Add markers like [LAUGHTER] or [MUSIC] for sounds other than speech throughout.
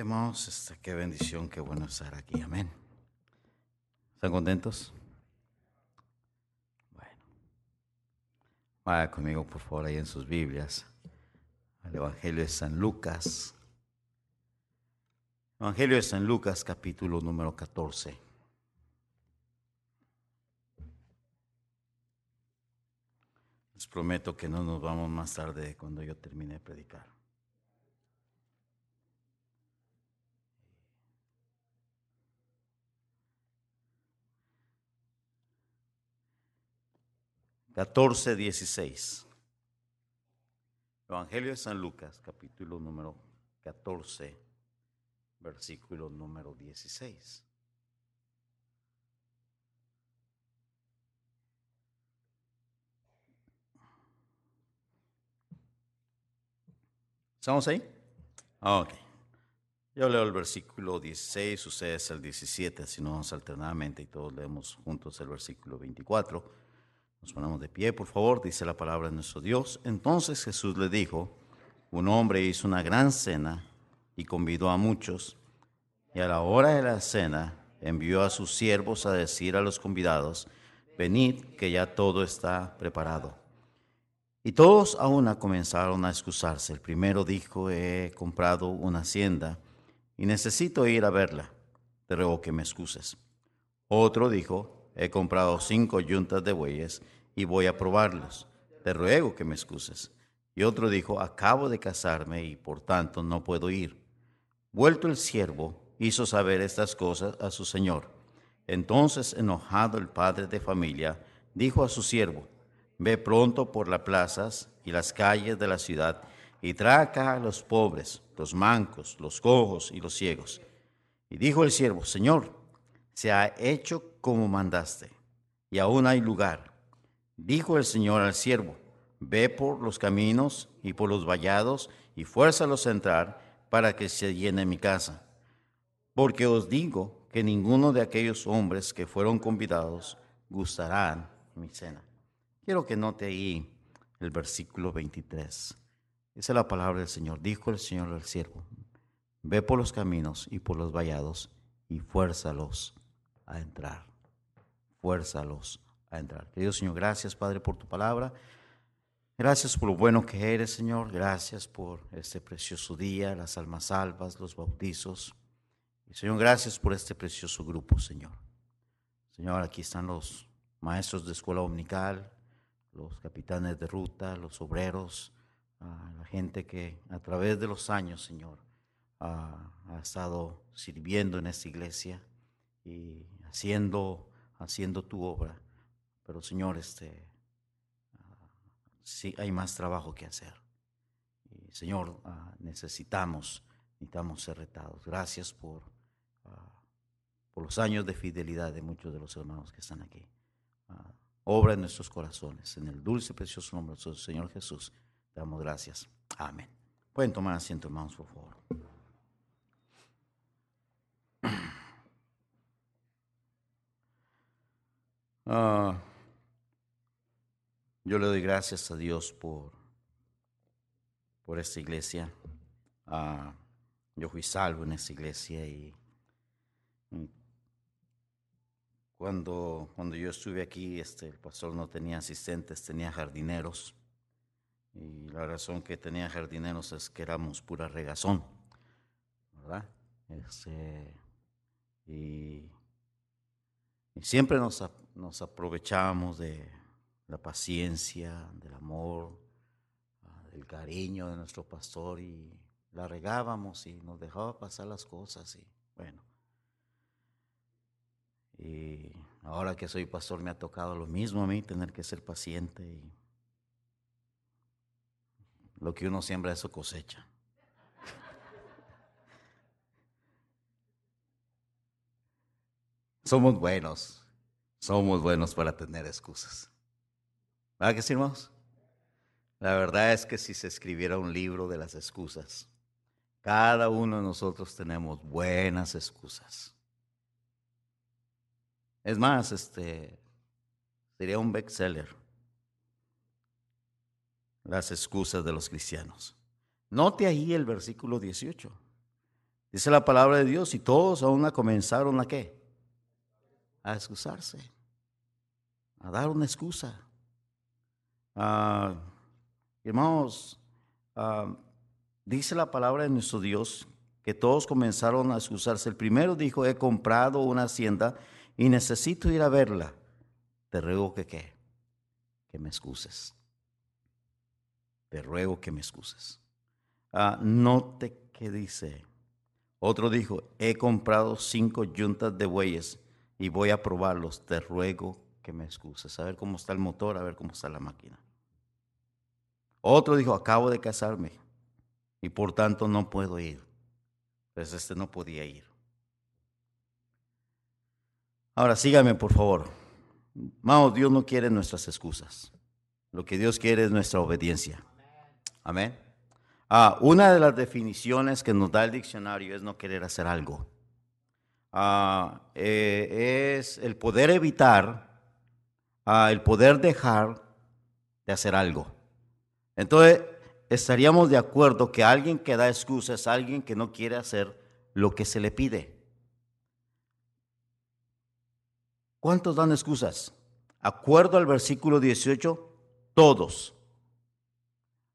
Hermanos, este, qué bendición, qué bueno estar aquí. Amén. ¿Están contentos? Bueno. Vaya conmigo, por favor, ahí en sus Biblias. Al Evangelio de San Lucas. Evangelio de San Lucas, capítulo número 14. Les prometo que no nos vamos más tarde cuando yo termine de predicar. 14, 16. Evangelio de San Lucas, capítulo número 14, versículo número 16. ¿Estamos ahí? Ok. Yo leo el versículo 16, ustedes el 17, si no vamos alternadamente y todos leemos juntos el versículo 24. Nos ponemos de pie, por favor, dice la palabra de nuestro Dios. Entonces Jesús le dijo, un hombre hizo una gran cena y convidó a muchos, y a la hora de la cena envió a sus siervos a decir a los convidados, venid, que ya todo está preparado. Y todos a una comenzaron a excusarse. El primero dijo, he comprado una hacienda y necesito ir a verla. Te ruego que me excuses. Otro dijo, he comprado cinco yuntas de bueyes y voy a probarlos. Te ruego que me excuses. Y otro dijo, acabo de casarme y por tanto no puedo ir. Vuelto el siervo, hizo saber estas cosas a su señor. Entonces, enojado el padre de familia, dijo a su siervo, ve pronto por las plazas y las calles de la ciudad y trae acá a los pobres, los mancos, los cojos y los ciegos. Y dijo el siervo, Señor, se ha hecho como mandaste, y aún hay lugar. Dijo el Señor al siervo, ve por los caminos y por los vallados, y fuérzalos a entrar, para que se llene mi casa. Porque os digo que ninguno de aquellos hombres que fueron convidados gustarán mi cena. Quiero que note ahí el versículo 23. Esa es la palabra del Señor. Dijo el Señor al siervo, ve por los caminos y por los vallados, y fuérzalos a entrar. Fuérzalos a entrar. Querido Señor, gracias Padre por tu palabra. Gracias por lo bueno que eres, Señor. Gracias por este precioso día, las almas salvas, los bautizos. Señor, gracias por este precioso grupo, Señor. Señor, aquí están los maestros de escuela dominical, los capitanes de ruta, los obreros, la gente que a través de los años, Señor, ha estado sirviendo en esta iglesia y haciendo, haciendo tu obra. Pero Señor, este, ah, sí hay más trabajo que hacer. Y, Señor, ah, necesitamos, necesitamos ser retados. Gracias por, ah, por los años de fidelidad de muchos de los hermanos que están aquí. obra en nuestros corazones. En el dulce y precioso nombre del Señor Jesús, damos gracias. Amén. Pueden tomar asiento, hermanos, por favor. [CLEARS THROAT] Ah, yo le doy gracias a Dios por, por esta iglesia. Ah, yo fui salvo en esta iglesia y, cuando, cuando yo estuve aquí, este, el pastor no tenía asistentes, tenía jardineros. Y la razón que tenía jardineros es que éramos pura regazón, ¿verdad? Este, y, y siempre nos, nos aprovechamos de la paciencia, del amor, ah, del cariño de nuestro pastor y la regábamos y nos dejaba pasar las cosas y bueno. Y Ahora que soy pastor me ha tocado lo mismo a mí, tener que ser paciente y lo que uno siembra eso cosecha. [LAUGHS] Somos buenos, somos buenos para tener excusas. ¿Verdad que sí, hermanos? La verdad es que si se escribiera un libro de las excusas, cada uno de nosotros tenemos buenas excusas. Es más, este sería un bestseller. Las excusas de los cristianos. Note ahí el versículo 18. Dice la palabra de Dios y todos aún comenzaron a qué? A excusarse. A dar una excusa. Ah, hermanos, ah, dice la palabra de nuestro Dios que todos comenzaron a excusarse. El primero dijo, he comprado una hacienda y necesito ir a verla, te ruego que que me excuses. Te ruego que me excuses. Ah, note que dice. Otro dijo, he comprado cinco yuntas de bueyes y voy a probarlos. Te ruego que me excuses. A ver cómo está el motor, a ver cómo está la máquina. Otro dijo, acabo de casarme y por tanto no puedo ir. Pues este no podía ir. Ahora sígame, por favor. Vamos, Dios no quiere nuestras excusas. Lo que Dios quiere es nuestra obediencia. Amén. Ah, una de las definiciones que nos da el diccionario es no querer hacer algo. Ah, eh, es el poder evitar, ah, el poder dejar de hacer algo. Entonces, estaríamos de acuerdo que alguien que da excusas es alguien que no quiere hacer lo que se le pide. ¿Cuántos dan excusas? Acuerdo al versículo 18, todos.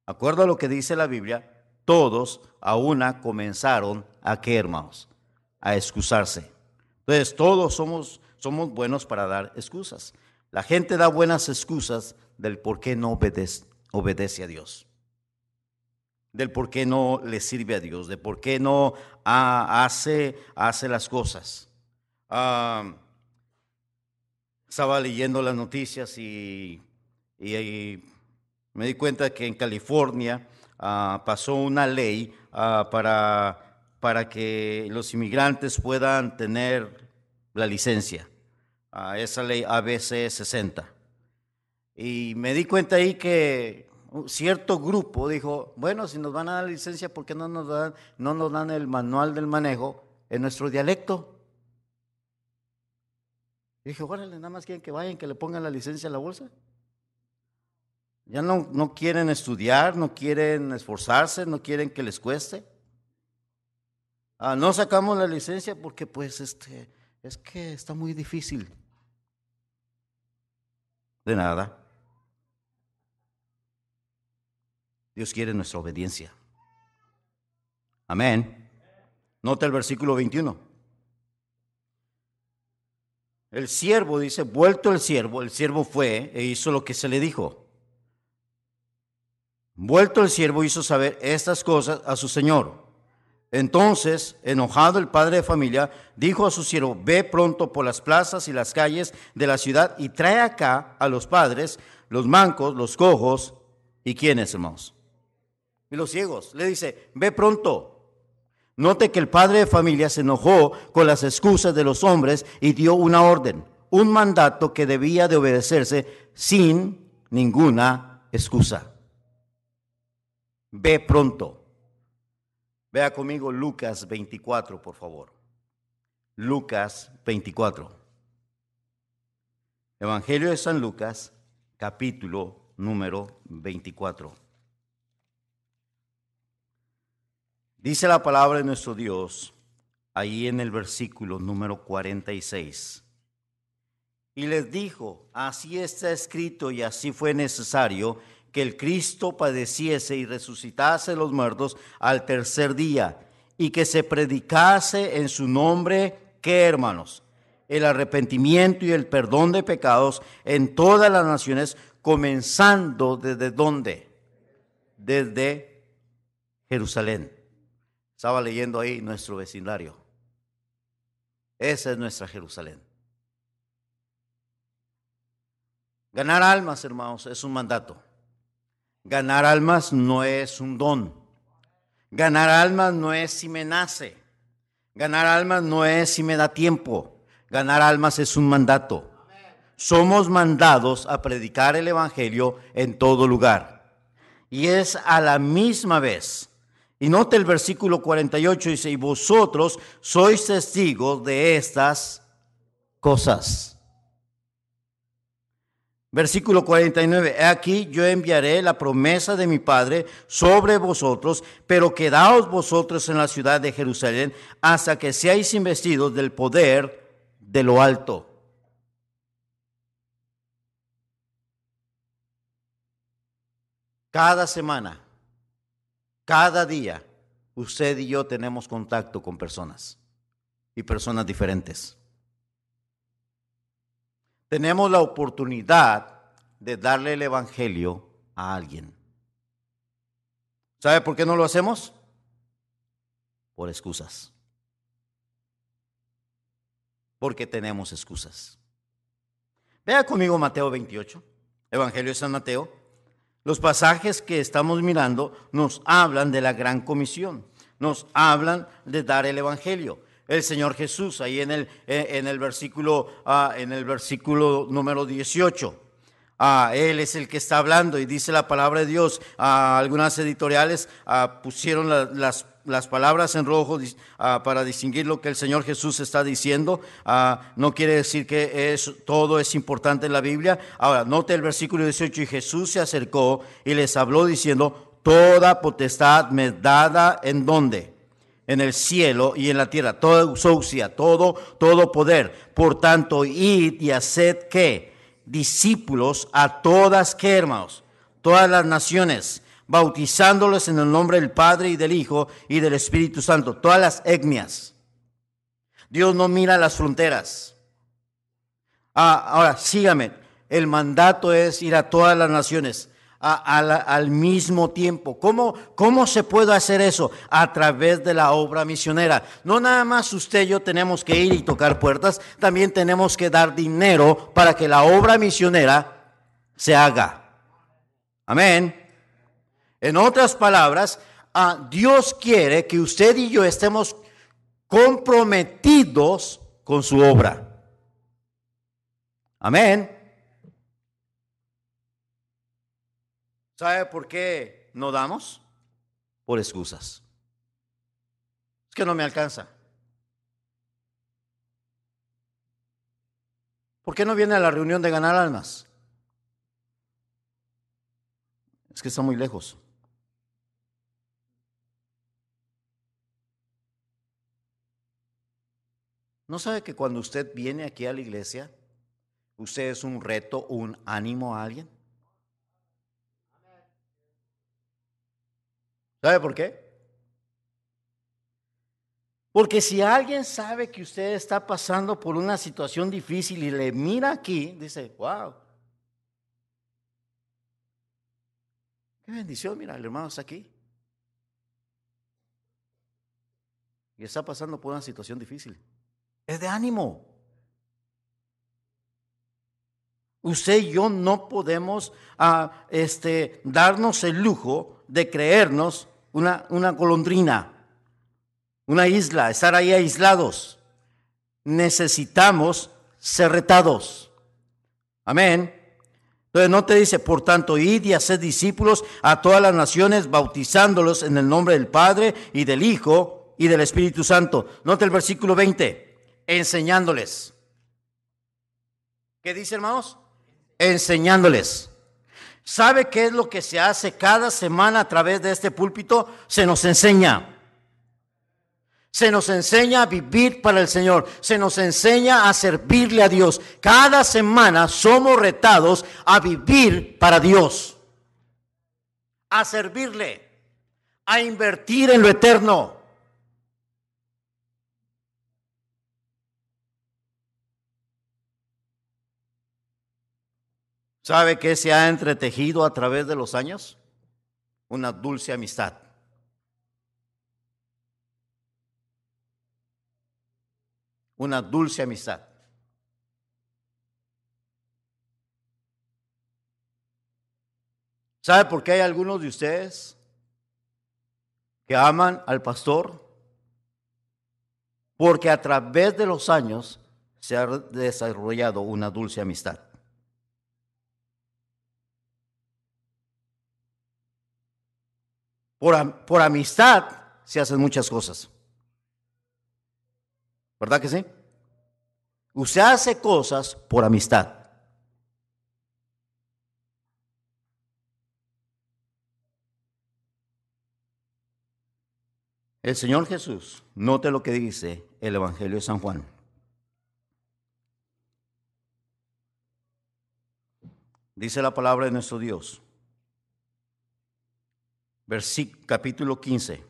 Acuerdo a lo que dice la Biblia, todos a una comenzaron a qué, hermanos? A excusarse. Entonces, todos somos, somos buenos para dar excusas. La gente da buenas excusas del por qué no obedece, a Dios. Del por qué no le sirve a Dios, de por qué no hace, hace las cosas. Estaba leyendo las noticias y, me di cuenta que en California ah, pasó una ley ah, para, para que los inmigrantes puedan tener la licencia, uh, esa ley ABC 60. Y me di cuenta ahí que un cierto grupo dijo, bueno, si nos van a dar licencia, ¿por qué no nos dan, no nos dan el manual del manejo en nuestro dialecto? Y dije, órale, nada más quieren que vayan, que le pongan la licencia a la bolsa. Ya no, no quieren estudiar, no quieren esforzarse, no quieren que les cueste. Ah, no sacamos la licencia porque pues este, es que está muy difícil. De nada. Dios quiere nuestra obediencia. Amén. Nota el versículo 21. El siervo dice, vuelto el siervo, el siervo fue e hizo lo que se le dijo. Vuelto el siervo hizo saber estas cosas a su señor. Entonces, enojado el padre de familia, dijo a su siervo, ve pronto por las plazas y las calles de la ciudad y trae acá a los padres, los mancos, los cojos y quiénes, hermanos. Y los ciegos. Le dice, ve pronto. Note que el padre de familia se enojó con las excusas de los hombres y dio una orden, un mandato que debía de obedecerse sin ninguna excusa. Ve pronto. Vea conmigo Lucas 24, por favor. Lucas 24. Evangelio de San Lucas, capítulo número 24. Dice la palabra de nuestro Dios ahí en el versículo número 46. Y les dijo, así está escrito y así fue necesario que el Cristo padeciese y resucitase los muertos al tercer día y que se predicase en su nombre, ¿qué hermanos? El arrepentimiento y el perdón de pecados en todas las naciones, comenzando desde dónde? Desde Jerusalén. Estaba leyendo ahí nuestro vecindario. Esa es nuestra Jerusalén. Ganar almas, hermanos, es un mandato. Ganar almas no es un don. Ganar almas no es si me nace. Ganar almas no es si me da tiempo. Ganar almas es un mandato. Somos mandados a predicar el Evangelio en todo lugar. Y es a la misma vez. Y note el versículo 48, dice, y vosotros sois testigos de estas cosas. Versículo 49, aquí yo enviaré la promesa de mi Padre sobre vosotros, pero quedaos vosotros en la ciudad de Jerusalén hasta que seáis investidos del poder de lo alto. Cada semana, cada día, usted y yo tenemos contacto con personas y personas diferentes tenemos la oportunidad de darle el Evangelio a alguien. ¿Sabe por qué no lo hacemos? Por excusas. Porque tenemos excusas. Vea conmigo Mateo 28, Evangelio de San Mateo. Los pasajes que estamos mirando nos hablan de la gran comisión, nos hablan de dar el Evangelio el Señor Jesús, ahí en el, eh, en el, versículo, ah, en el versículo número 18. Ah, él es el que está hablando y dice la palabra de Dios. Ah, algunas editoriales pusieron las, las, palabras en rojo para distinguir lo que el Señor Jesús está diciendo. no quiere decir que es, todo es importante en la Biblia. Ahora, note el versículo 18 y Jesús se acercó y les habló diciendo, toda potestad me dada en donde en el cielo y en la tierra, toda auxia, todo, todo poder. Por tanto, id y haced que discípulos a todas que hermanos, todas las naciones, bautizándolos en el nombre del Padre y del Hijo y del Espíritu Santo, todas las etnias. Dios no mira las fronteras. Ah, ahora, sígame. El mandato es ir a todas las naciones al mismo tiempo. ¿Cómo, ¿Cómo se puede hacer eso? A través de la obra misionera. No nada más usted y yo tenemos que ir y tocar puertas, también tenemos que dar dinero para que la obra misionera se haga. Amén. En otras palabras, Dios quiere que usted y yo estemos comprometidos con su obra. Amén. ¿Sabe por qué no damos? Por excusas. Es que no me alcanza. ¿Por qué no viene a la reunión de ganar almas? Es que está muy lejos. ¿No sabe que cuando usted viene aquí a la iglesia, usted es un reto, un ánimo a alguien? ¿Sabe por qué? Porque si alguien sabe que usted está pasando por una situación difícil y le mira aquí, dice, wow. Qué bendición, mira, el hermano está aquí. Y está pasando por una situación difícil. Es de ánimo. Usted y yo no podemos ah, este, darnos el lujo de creernos una, una una isla, estar ahí aislados. Necesitamos ser retados. Amén. Entonces no te dice, por tanto, id y haced discípulos a todas las naciones, bautizándolos en el nombre del Padre y del Hijo y del Espíritu Santo. Note el versículo 20, enseñándoles. ¿Qué dice, hermanos? Enseñándoles. ¿Sabe qué es lo que se hace cada semana a través de este púlpito? Se nos enseña. Se nos enseña a vivir para el Señor. Se nos enseña a servirle a Dios. Cada semana somos retados a vivir para Dios. A servirle. A invertir en lo eterno. ¿Sabe qué se ha entretejido a través de los años? Una dulce amistad. Una dulce amistad. ¿Sabe por qué hay algunos de ustedes que aman al pastor? Porque a través de los años se ha desarrollado una dulce amistad. Por, amistad se hacen muchas cosas. ¿Verdad que sí? Usted hace cosas por amistad. El Señor Jesús, note lo que dice el Evangelio de San Juan. Dice la palabra de nuestro Dios. Versículo capítulo 15.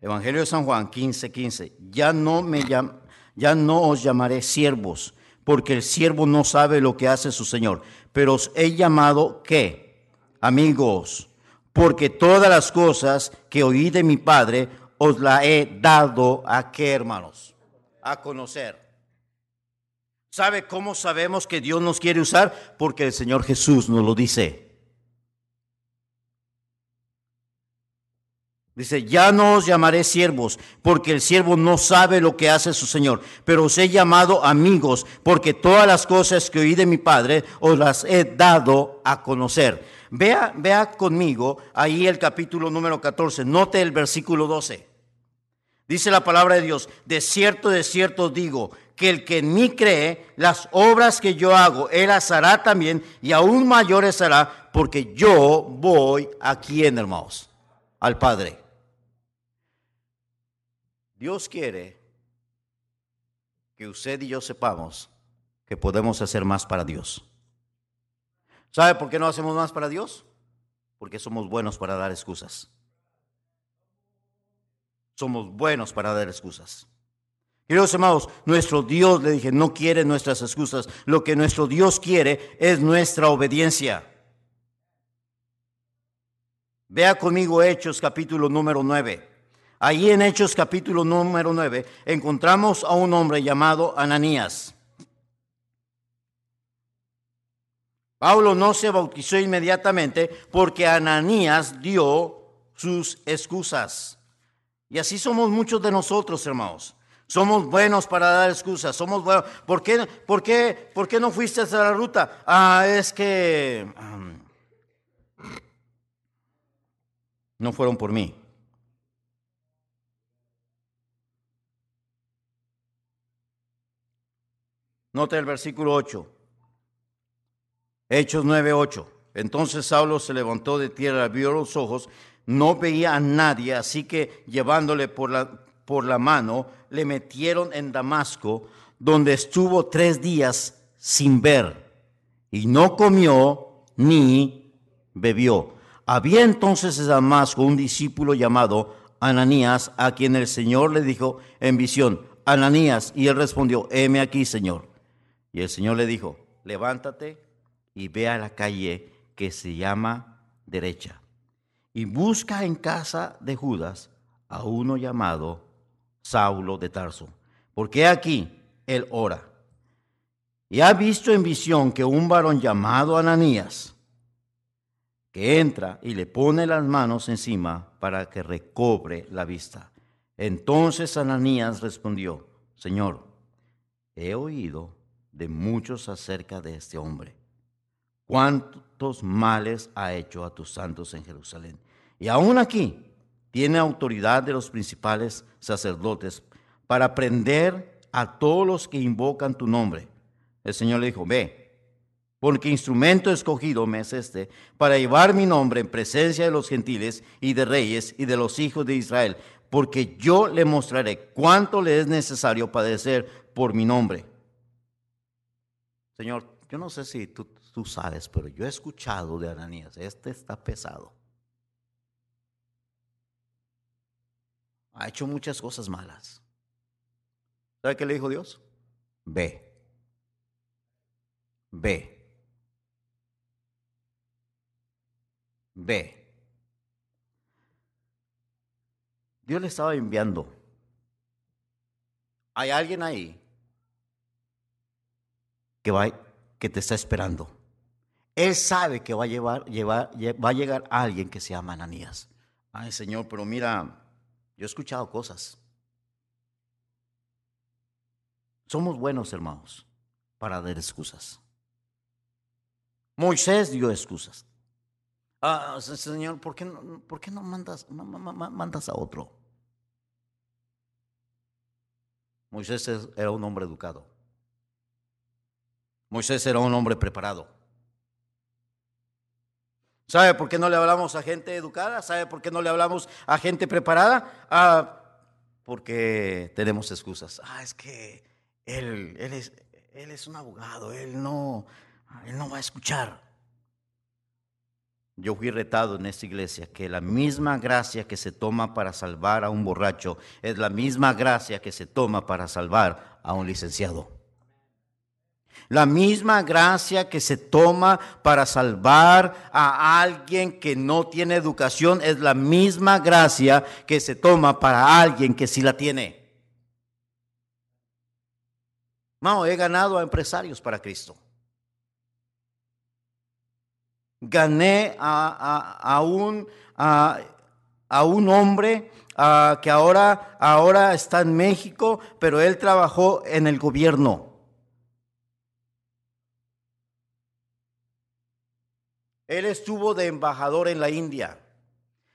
Evangelio de San Juan 15, 15. Ya no me ya no os llamaré siervos porque el siervo no sabe lo que hace su Señor. Pero os he llamado, ¿qué? Amigos, porque todas las cosas que oí de mi Padre os la he dado a qué, hermanos? A conocer. ¿Sabe cómo sabemos que Dios nos quiere usar? Porque el Señor Jesús nos lo dice. Dice, ya no os llamaré siervos, porque el siervo no sabe lo que hace su Señor, pero os he llamado amigos, porque todas las cosas que oí de mi Padre os las he dado a conocer. Vea, vea conmigo ahí el capítulo número 14, note el versículo 12. Dice la palabra de Dios, de cierto, de cierto digo, que el que en mí cree, las obras que yo hago, él las hará también, y aún mayores hará, porque yo voy aquí, en hermanos, al Padre. Dios quiere que usted y yo sepamos que podemos hacer más para Dios. ¿Sabe por qué no hacemos más para Dios? Porque somos buenos para dar excusas. Somos buenos para dar excusas. Queridos hermanos, nuestro Dios, le dije, no quiere nuestras excusas. Lo que nuestro Dios quiere es nuestra obediencia. Vea conmigo Hechos capítulo número 9. Allí en Hechos capítulo número 9 encontramos a un hombre llamado Ananías. Pablo no se bautizó inmediatamente porque Ananías dio sus excusas. Y así somos muchos de nosotros, hermanos. Somos buenos para dar excusas. Somos buenos. ¿Por qué, por qué, por qué no fuiste a la ruta? Ah, es que no fueron por mí. Nota el versículo 8. Hechos 9, 8. Entonces Saulo se levantó de tierra, vio los ojos, no veía a nadie, así que llevándole por la, por la mano, le metieron en Damasco, donde estuvo tres días sin ver, y no comió ni bebió. Había entonces en Damasco un discípulo llamado Ananías, a quien el Señor le dijo en visión, Ananías, y él respondió, heme aquí, Señor. Y el Señor le dijo, levántate y ve a la calle que se llama derecha y busca en casa de Judas a uno llamado Saulo de Tarso, porque aquí él ora. Y ha visto en visión que un varón llamado Ananías, que entra y le pone las manos encima para que recobre la vista. Entonces Ananías respondió, Señor, he oído de muchos acerca de este hombre. Cuántos males ha hecho a tus santos en Jerusalén. Y aún aquí tiene autoridad de los principales sacerdotes para prender a todos los que invocan tu nombre. El Señor le dijo, ve, porque instrumento escogido me es este, para llevar mi nombre en presencia de los gentiles y de reyes y de los hijos de Israel, porque yo le mostraré cuánto le es necesario padecer por mi nombre. Señor, yo no sé si tú, tú sabes, pero yo he escuchado de Ananías, este está pesado. Ha hecho muchas cosas malas. ¿Sabe qué le dijo Dios? Ve. Ve. Ve. Dios le estaba enviando Hay alguien ahí que, va, que te está esperando. Él sabe que va a, llevar, llevar, va a llegar alguien que se llama Ananías. Ay, Señor, pero mira, yo he escuchado cosas. Somos buenos, hermanos, para dar excusas. Moisés dio excusas. Ah, señor, ¿por qué no, mandas a otro? Moisés era un hombre educado. Moisés era un hombre preparado. ¿Sabe por qué no le hablamos a gente educada? ¿Sabe por qué no le hablamos a gente preparada? Ah, porque tenemos excusas. Ah, es que él, él, es, él es un abogado, él no, él no va a escuchar. Yo fui retado en esta iglesia que la misma gracia que se toma para salvar a un borracho es la misma gracia que se toma para salvar a un licenciado. La misma gracia que se toma para salvar a alguien que no tiene educación es la misma gracia que se toma para alguien que sí la tiene. No, he ganado a empresarios para Cristo. Gané a, un, a, un hombre que ahora, ahora está en México, pero él trabajó en el gobierno. Él estuvo de embajador en la India.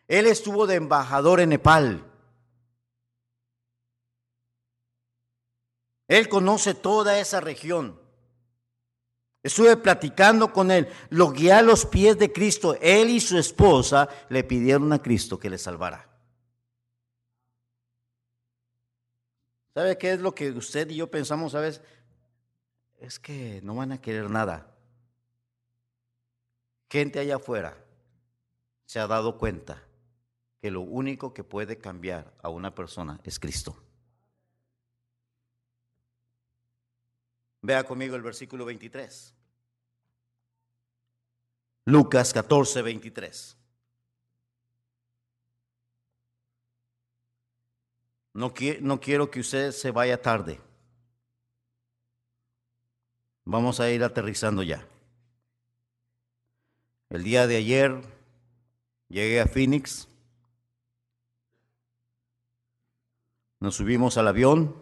Él estuvo de embajador en Nepal. Él conoce toda esa región. Estuve platicando con él, lo guié a los pies de Cristo. Él y su esposa le pidieron a Cristo que le salvara. ¿Sabe qué es lo que usted y yo pensamos a veces? Es que no van a querer nada gente allá afuera se ha dado cuenta que lo único que puede cambiar a una persona es Cristo. Vea conmigo el versículo 23. Lucas 14, 23. No, no quiero que usted se vaya tarde. Vamos a ir aterrizando ya. El día de ayer llegué a Phoenix, nos subimos al avión,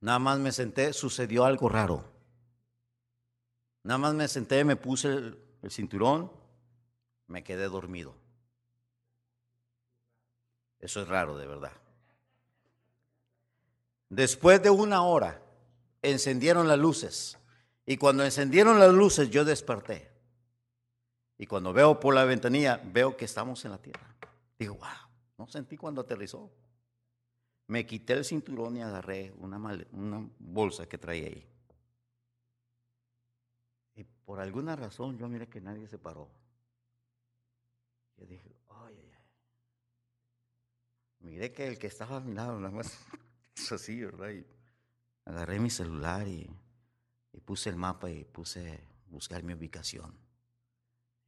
nada más me senté, sucedió algo raro. Nada más me senté, me puse el, el cinturón, me quedé dormido. Eso es raro, de verdad. Después de una hora, encendieron las luces. Y cuando encendieron las luces, yo desperté. Y cuando veo por la ventanilla, veo que estamos en la tierra. Digo, wow, no sentí cuando aterrizó. Me quité el cinturón y agarré una, una bolsa que traía ahí. Y por alguna razón yo miré que nadie se paró. Yo dije, ay, ay, ay. Miré que el que estaba a mi lado, nada más, [LAUGHS] es así, ¿verdad? Y agarré mi celular y y puse el mapa y puse buscar mi ubicación.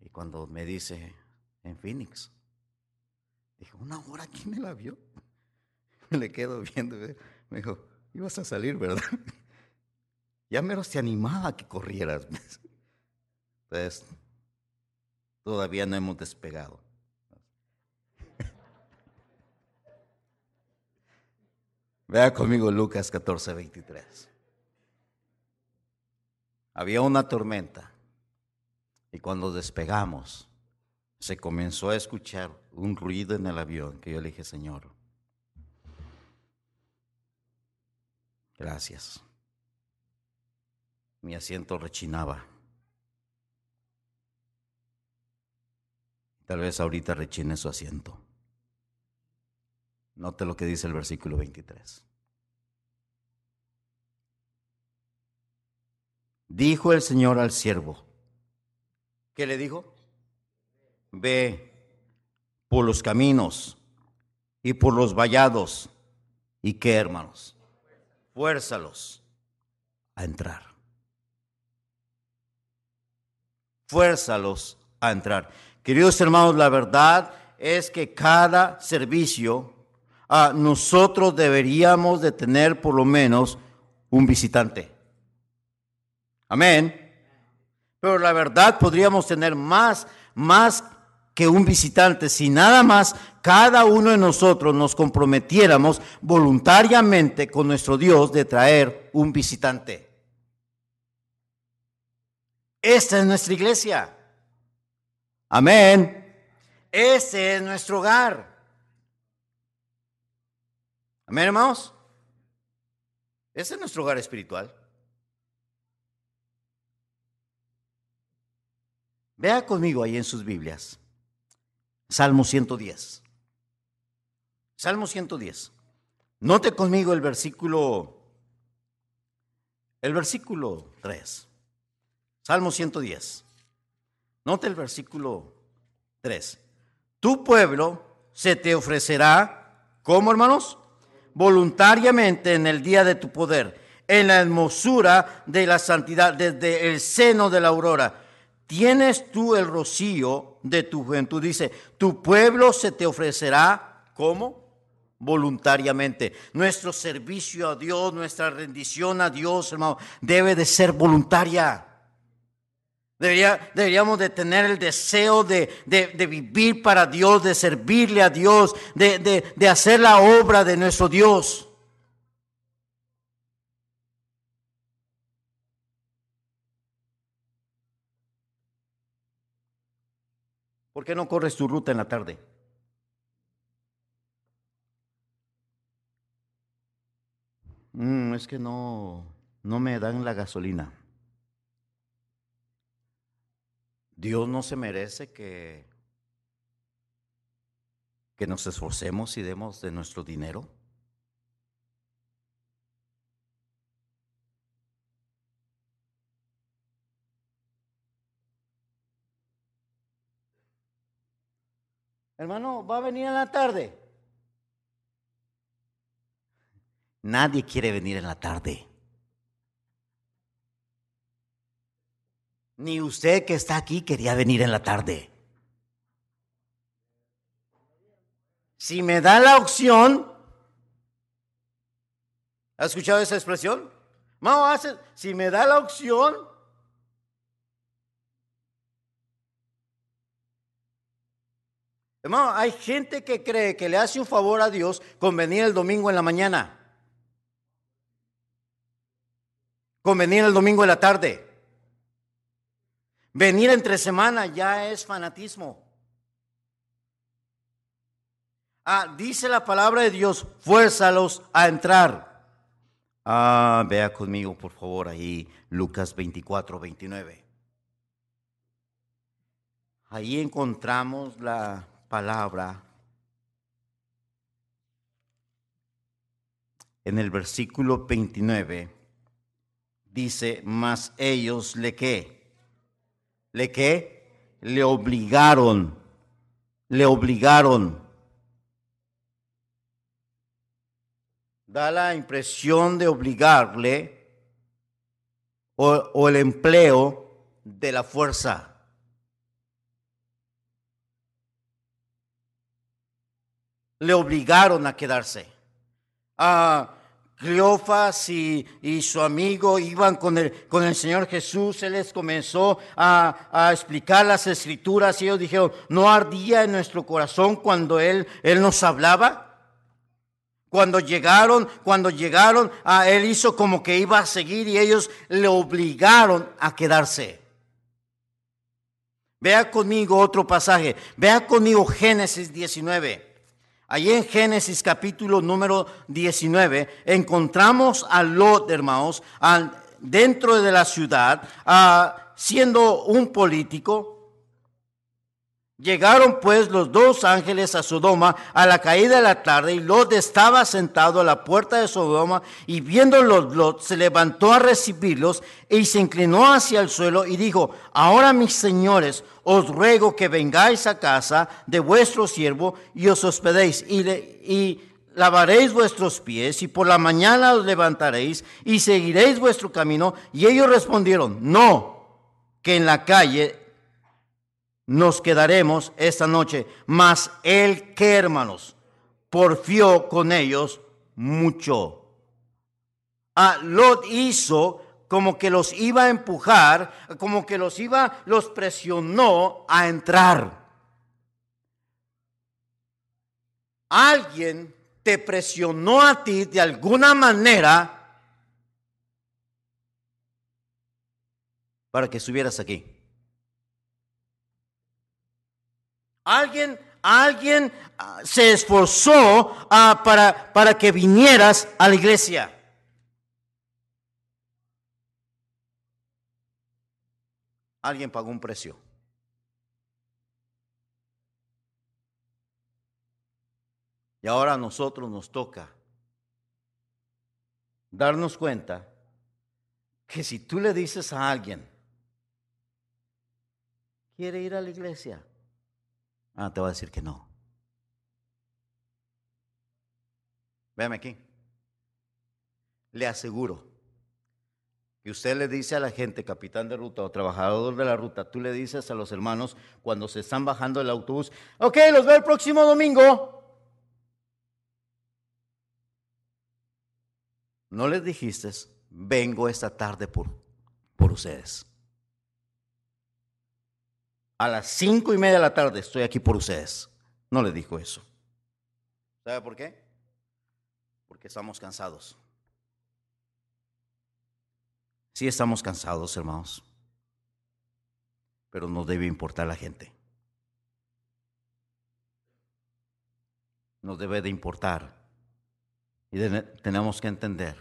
Y cuando me dice en Phoenix, dije, una hora, ¿quién [LAUGHS] me la vio? Me le quedo viendo, me dijo, ibas a salir, ¿verdad? [LAUGHS] Ya menos te animaba a que corrieras. Entonces, todavía no hemos despegado. [LAUGHS] Vea conmigo Lucas 14, 23. Había una tormenta y cuando despegamos se comenzó a escuchar un ruido en el avión que yo le dije, Señor, gracias. Mi asiento rechinaba. Tal vez ahorita rechine su asiento. Note lo que dice el versículo 23. Dijo el Señor al siervo. ¿Qué le dijo? Ve por los caminos y por los vallados. ¿Y qué, hermanos? Fuérzalos a entrar. Fuérzalos a entrar. Queridos hermanos, la verdad es que cada servicio ah, nosotros deberíamos de tener por lo menos un visitante. Amén. Pero la verdad podríamos tener más, más que un visitante si nada más cada uno de nosotros nos comprometiéramos voluntariamente con nuestro Dios de traer un visitante. Esta es nuestra iglesia. Amén. Este es nuestro hogar. Amén, hermanos. Este es nuestro hogar espiritual. Vea conmigo ahí en sus Biblias. Salmo 110. Salmo 110. Note conmigo el versículo el versículo 3. Salmo 110. Note el versículo 3. Tu pueblo se te ofrecerá, ¿cómo hermanos? Voluntariamente en el día de tu poder, en la hermosura de la santidad, desde el seno de la aurora tienes tú el rocío de tu juventud. Dice, tu pueblo se te ofrecerá como voluntariamente. Nuestro servicio a Dios, nuestra rendición a Dios, hermano, debe de ser voluntaria. Debería, deberíamos de tener el deseo de, vivir para Dios, de servirle a Dios, de, de hacer la obra de nuestro Dios. ¿Por qué no corres tu ruta en la tarde? Mm, es que no, no me dan la gasolina. Dios no se merece que, que nos esforcemos y demos de nuestro dinero. Hermano, ¿va a venir en la tarde? Nadie quiere venir en la tarde. Ni usted que está aquí quería venir en la tarde. Si me da la opción, ¿ha escuchado esa expresión? hace, si me da la opción, Hermano, hay gente que cree que le hace un favor a Dios con venir el domingo en la mañana. Con venir el domingo en la tarde. Venir entre semana ya es fanatismo. Ah, dice la palabra de Dios, fuérzalos a entrar. Ah, vea conmigo, por favor, ahí Lucas 24, 29. Ahí encontramos la palabra en el versículo 29 dice, mas ellos le qué, le qué, le obligaron, le obligaron. Da la impresión de obligarle o, o el empleo de la fuerza. Le obligaron a quedarse. A Cleofas y, su amigo iban con el, con el Señor Jesús, Él les comenzó a, a, explicar las escrituras y ellos dijeron, ¿no ardía en nuestro corazón cuando Él, él nos hablaba? Cuando llegaron, cuando llegaron, a Él hizo como que iba a seguir y ellos le obligaron a quedarse. Vea conmigo otro pasaje, vea conmigo Génesis 19. Allí en Génesis capítulo número 19 encontramos a Lot, hermanos, dentro de la ciudad, siendo un político. Llegaron pues los dos ángeles a Sodoma a la caída de la tarde y Lot estaba sentado a la puerta de Sodoma y viéndolos Lot se levantó a recibirlos y se inclinó hacia el suelo y dijo, ahora mis señores, os ruego que vengáis a casa de vuestro siervo y os hospedéis y, y lavaréis vuestros pies y por la mañana os levantaréis y seguiréis vuestro camino. Y ellos respondieron, no, que en la calle nos quedaremos esta noche, mas el que hermanos, porfió con ellos mucho. Ah, Lot hizo como que los iba a empujar, como que los iba, los presionó a entrar. Alguien te presionó a ti de alguna manera para que estuvieras aquí. Alguien, alguien ah, se esforzó ah, para, para que vinieras a la iglesia. Alguien pagó un precio. Y ahora a nosotros nos toca darnos cuenta que si tú le dices a alguien, quiere ir a la iglesia, ah, te va a decir que no. Véame aquí. Le aseguro que usted le dice a la gente, capitán de ruta o trabajador de la ruta, tú le dices a los hermanos cuando se están bajando del autobús, ok, los veo el próximo domingo. No les dijiste, vengo esta tarde por, por ustedes. A las cinco y media de la tarde estoy aquí por ustedes. No les dijo eso. ¿Sabe por qué? Porque estamos cansados. Sí estamos cansados, hermanos, pero nos debe importar la gente. Nos debe de importar. Y tenemos que entender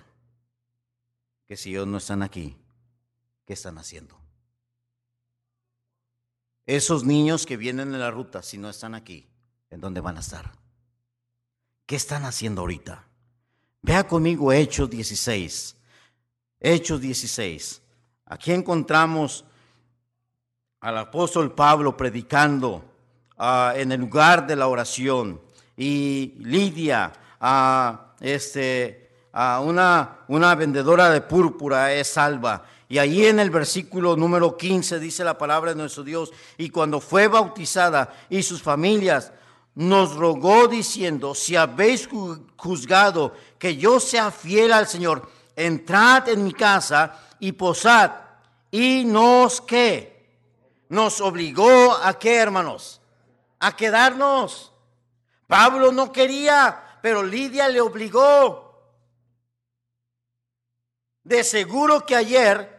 que si ellos no están aquí, ¿qué están haciendo? Esos niños que vienen en la ruta, si no están aquí, ¿en dónde van a estar? ¿Qué están haciendo ahorita? Vea conmigo Hechos 16. Hechos 16. Aquí encontramos al apóstol Pablo predicando uh, en el lugar de la oración y Lidia, uh, este, uh, una, una vendedora de púrpura es salva. Y ahí en el versículo número 15 dice la palabra de nuestro Dios, y cuando fue bautizada y sus familias, nos rogó diciendo, si habéis juzgado que yo sea fiel al Señor, entrad en mi casa y posad. Y nos que nos obligó a qué, hermanos? A quedarnos. Pablo no quería, pero Lidia le obligó. De seguro que ayer,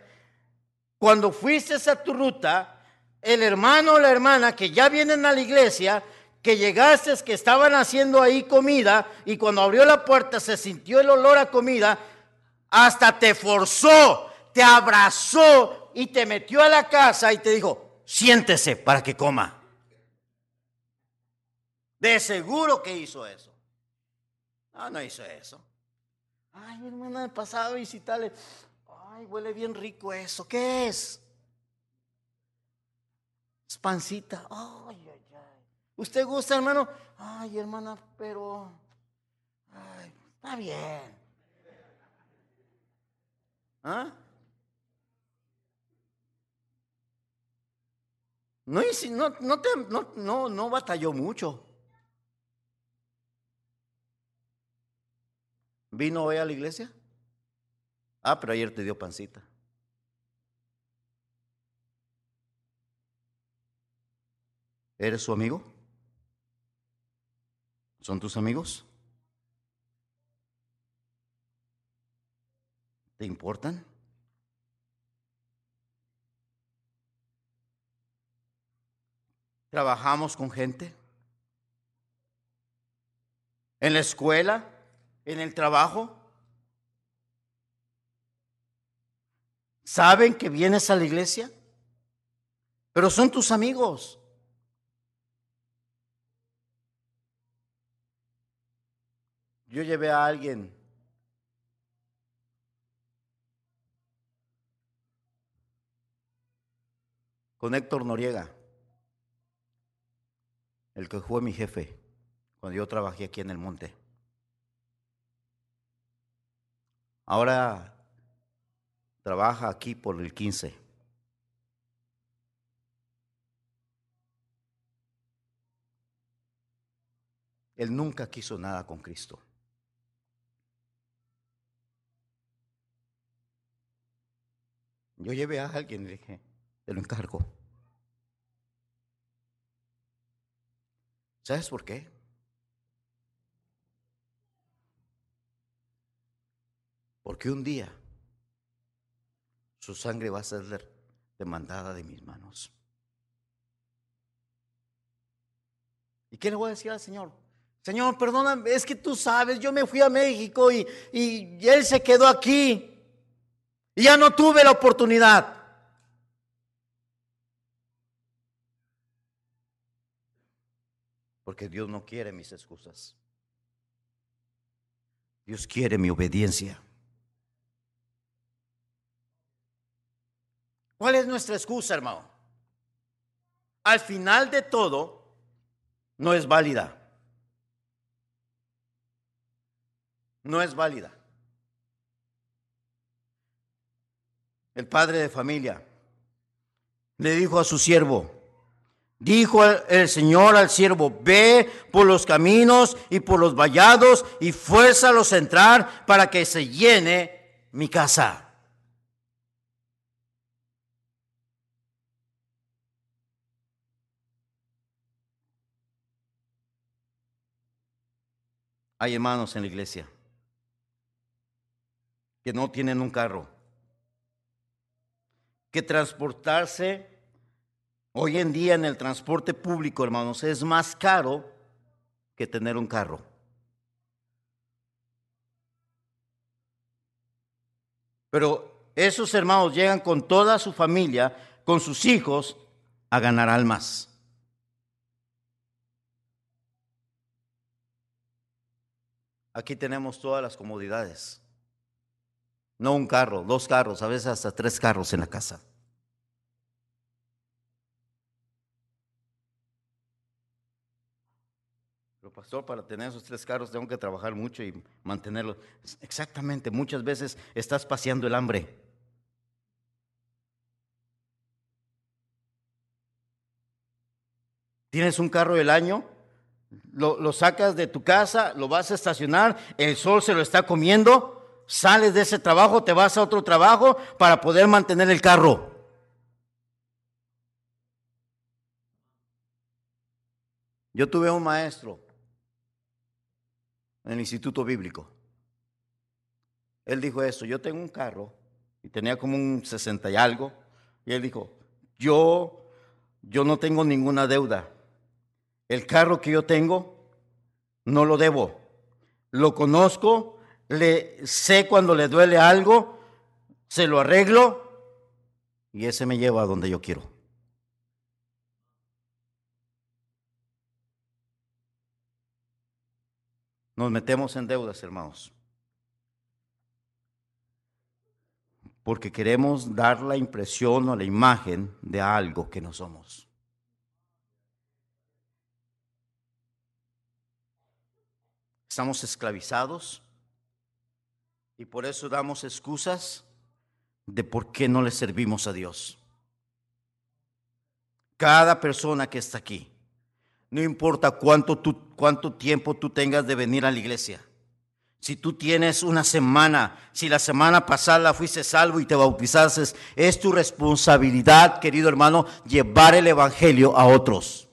cuando fuiste a tu ruta, el hermano o la hermana que ya vienen a la iglesia, que llegaste, que estaban haciendo ahí comida, y cuando abrió la puerta se sintió el olor a comida, hasta te forzó, te abrazó y te metió a la casa y te dijo, siéntese para que coma. De seguro que hizo eso. No, no hizo eso. Ay, hermana, he pasado a visitarle. Ay, huele bien rico eso. ¿Qué es? Es pancita. Ay, ay, ay. ¿Usted gusta, hermano? Ay, hermana, pero... Ay, está bien. ¿Ah? No, no, no, te, no, no, no batalló mucho. ¿Vino hoy a la iglesia? Ah, pero ayer te dio pancita. ¿Eres su amigo? ¿Son tus amigos? ¿Te importan? ¿Trabajamos con gente? ¿En la escuela? ¿En el trabajo? ¿Saben que vienes a la iglesia? Pero son tus amigos. Yo llevé a alguien con Héctor Noriega, el que fue mi jefe cuando yo trabajé aquí en el monte. Ahora trabaja aquí por el 15. él nunca quiso nada con Cristo. Yo llevé a alguien y le dije, te lo encargo. ¿Sabes por qué? Porque un día su sangre va a ser demandada de mis manos. ¿Y qué le voy a decir al Señor? Señor, perdóname, es que tú sabes, yo me fui a México y, y Él se quedó aquí. Y ya no tuve la oportunidad. Porque Dios no quiere mis excusas. Dios quiere mi obediencia. ¿Cuál es nuestra excusa, hermano? Al final de todo, no es válida. No es válida. el padre de familia, le dijo a su siervo, dijo el Señor al siervo, ve por los caminos y por los vallados y fuérzalos a entrar para que se llene mi casa. Hay hermanos en la iglesia que no tienen un carro que transportarse hoy en día en el transporte público, hermanos, es más caro que tener un carro. Pero esos hermanos llegan con toda su familia, con sus hijos, a ganar almas. Aquí tenemos todas las comodidades. No un carro, dos carros, a veces hasta tres carros en la casa. Pero pastor, para tener esos tres carros tengo que trabajar mucho y mantenerlos. Exactamente, muchas veces estás paseando el hambre. Tienes un carro del año, lo, sacas de tu casa, lo vas a estacionar, el sol se lo está comiendo sales de ese trabajo, te vas a otro trabajo para poder mantener el carro. Yo tuve un maestro en el Instituto Bíblico. Él dijo esto, yo tengo un carro y tenía como un 60 y algo, y él dijo, yo, yo no tengo ninguna deuda. El carro que yo tengo, no lo debo. Lo conozco le sé cuando le duele algo, se lo arreglo y ese me lleva a donde yo quiero. Nos metemos en deudas, hermanos. Porque queremos dar la impresión o la imagen de algo que no somos. Estamos esclavizados y por eso damos excusas de por qué no le servimos a Dios. Cada persona que está aquí, no importa cuánto, cuánto tiempo tú tengas de venir a la iglesia. Si tú tienes una semana, si la semana pasada fuiste salvo y te bautizaste, es tu responsabilidad, querido hermano, llevar el Evangelio a otros.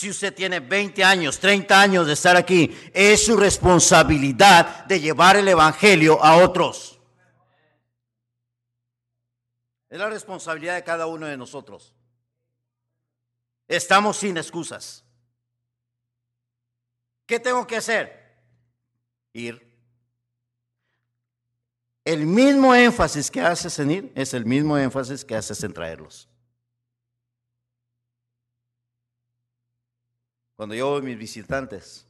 Si usted tiene 20 años, 30 años de estar aquí, es su responsabilidad de llevar el Evangelio a otros. Es la responsabilidad de cada uno de nosotros. Estamos sin excusas. ¿Qué tengo que hacer? Ir. El mismo énfasis que haces en ir es el mismo énfasis que haces en traerlos. Cuando yo veo mis visitantes.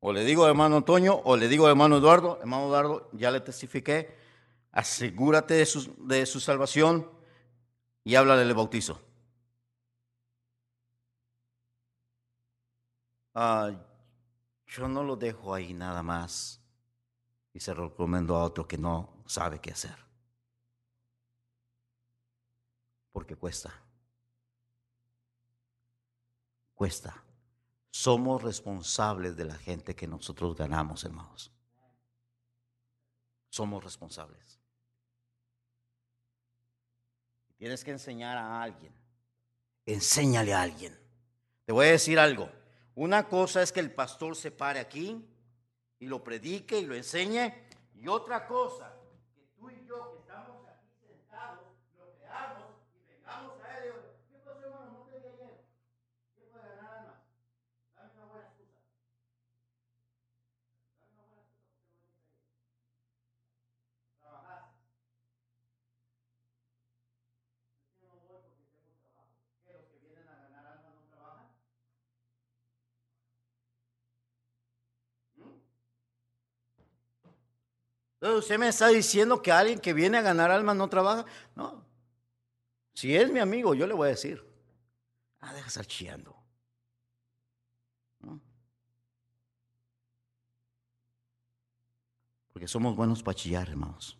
O le digo hermano Antonio, o le digo hermano Eduardo, hermano Eduardo, ya le testifiqué, asegúrate de su, de su salvación y háblale del bautizo. Ah, yo no lo dejo ahí nada más y se recomiendo a otro que no sabe qué hacer. Porque cuesta cuesta. somos responsables de la gente que nosotros ganamos, hermanos. Somos responsables. Tienes que enseñar a alguien. Enséñale a alguien. Te voy a decir algo. Una cosa es que el pastor se pare aquí y lo predique y lo enseñe. Y otra cosa, que tú y yo que estamos aquí sentados, lo veamos y vengamos a él. ¿Qué pasó, hermano? No te vi ayer. ¿Qué puede ganar almas? Dame una buena excusa. Dame una buena excusa porque no viniste ayer. Trabajaste. Yo no voy porque tengo trabajo. ¿Qué? ¿Los que vienen a ganar almas no trabajan? Entonces, ¿Usted me está diciendo que alguien que viene a ganar almas no trabaja? No. Si es mi amigo, yo le voy a decir. Ah, deja de estar chillando. ¿No? Porque somos buenos para chillar, hermanos.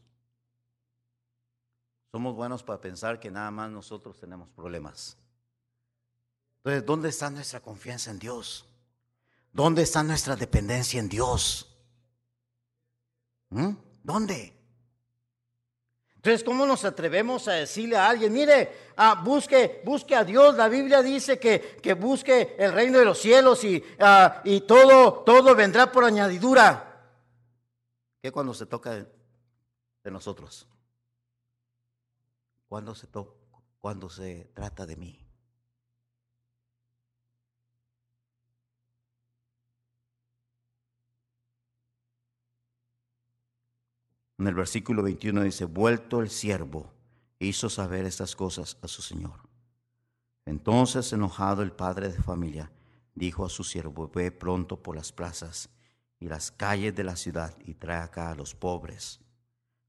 Somos buenos para pensar que nada más nosotros tenemos problemas. Entonces, ¿dónde está nuestra confianza en Dios? ¿Dónde está nuestra dependencia en Dios? ¿Mm? ¿Dónde? Entonces, ¿cómo nos atrevemos a decirle a alguien, mire, ah, busque, busque a Dios? La Biblia dice que, que busque el reino de los cielos y, ah, y todo, todo vendrá por añadidura. ¿Qué cuando se toca de, nosotros? Cuando se, to- cuando se trata de mí. En el versículo 21 dice, vuelto el siervo, hizo saber estas cosas a su señor. Entonces, enojado el padre de familia, dijo a su siervo, ve pronto por las plazas y las calles de la ciudad y trae acá a los pobres,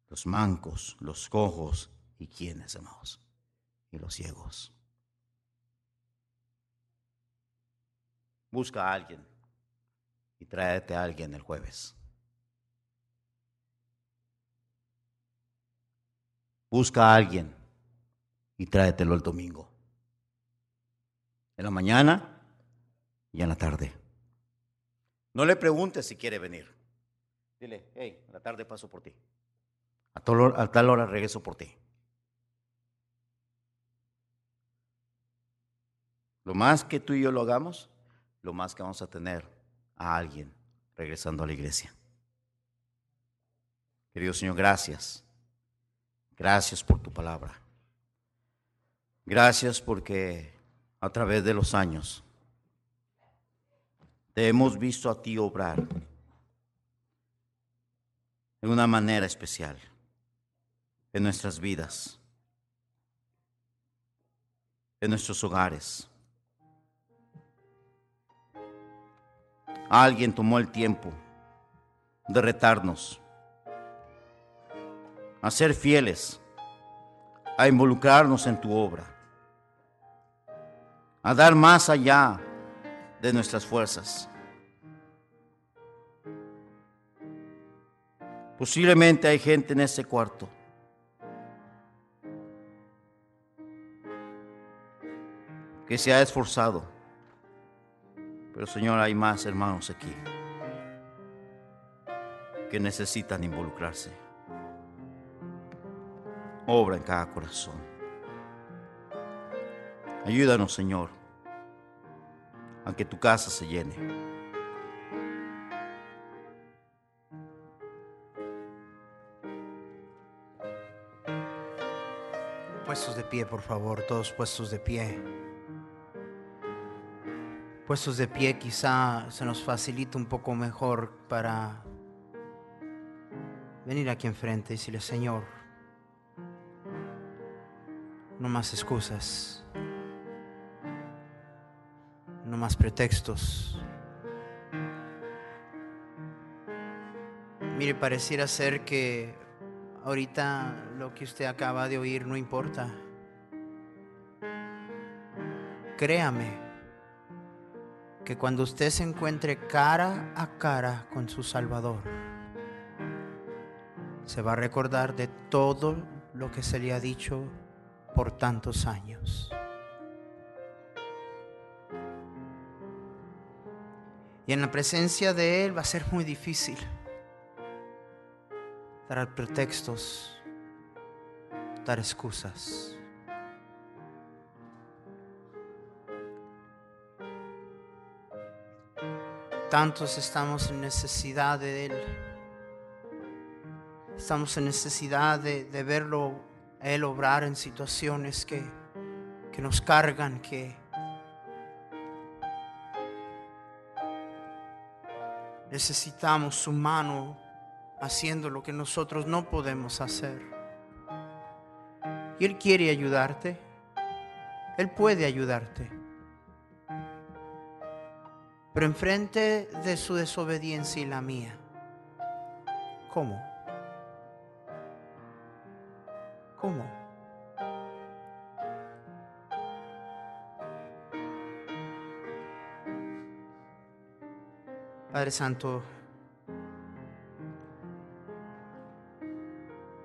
los mancos, los cojos y quienes, hermanos, y los ciegos. Busca a alguien y tráete a alguien el jueves. Busca a alguien y tráetelo el domingo. En la mañana y en la tarde. No le preguntes si quiere venir. Dile, hey, en la tarde paso por ti. A, tal hora- a tal hora regreso por ti. Lo más que tú y yo lo hagamos, lo más que vamos a tener a alguien regresando a la iglesia. Querido Señor, gracias. Gracias por tu palabra. Gracias porque a través de los años te hemos visto a ti obrar de una manera especial en nuestras vidas, en nuestros hogares. Alguien tomó el tiempo de retarnos a ser fieles, a involucrarnos en tu obra, a dar más allá de nuestras fuerzas. Posiblemente hay gente en ese cuarto que se ha esforzado, pero Señor, hay más hermanos aquí que necesitan involucrarse obra en cada corazón. Ayúdanos, Señor, a que tu casa se llene. Puestos de pie, por favor, todos puestos de pie. Puestos de pie quizá se nos facilita un poco mejor para venir aquí enfrente y decirle, Señor, no más excusas, no más pretextos. Mire, pareciera ser que ahorita lo que usted acaba de oír no importa. Créame que cuando usted se encuentre cara a cara con su Salvador, se va a recordar de todo lo que se le ha dicho por tantos años. Y en la presencia de Él va a ser muy difícil dar pretextos, dar excusas. Tantos estamos en necesidad de Él. Estamos en necesidad de, verlo, Él obrar en situaciones que, que nos cargan, que necesitamos su mano haciendo lo que nosotros no podemos hacer. Y Él quiere ayudarte. Él puede ayudarte. Pero enfrente de su desobediencia y la mía, ¿cómo? ¿Cómo? Padre Santo,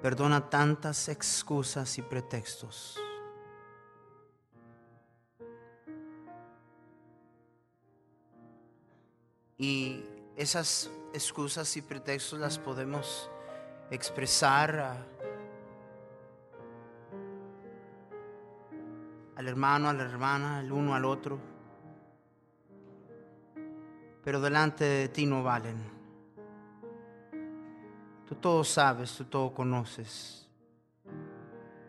perdona tantas excusas y pretextos. Y esas excusas y pretextos las podemos expresar al hermano, a la hermana, el uno al otro. Pero delante de ti no valen. Tú todo sabes, tú todo conoces.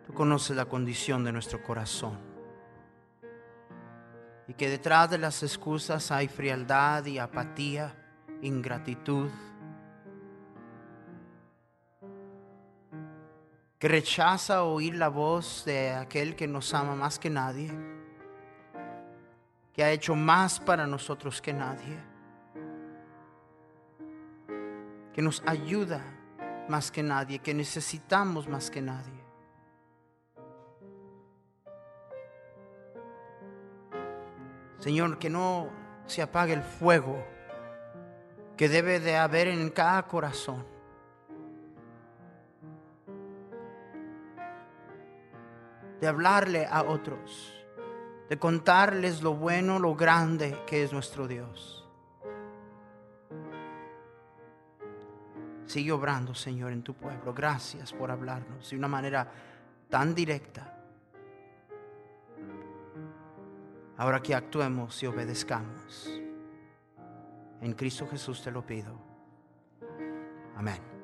Tú conoces la condición de nuestro corazón. Y que detrás de las excusas hay frialdad y apatía, ingratitud. Que rechaza oír la voz de aquel que nos ama más que nadie, que ha hecho más para nosotros que nadie, que nos ayuda más que nadie, que necesitamos más que nadie. Señor, que no se apague el fuego que debe de haber en cada corazón de hablarle a otros, de contarles lo bueno, lo grande que es nuestro Dios. Sigue obrando, Señor, en tu pueblo. Gracias por hablarnos de una manera tan directa. Ahora que actuemos y obedezcamos. En Cristo Jesús te lo pido. Amén.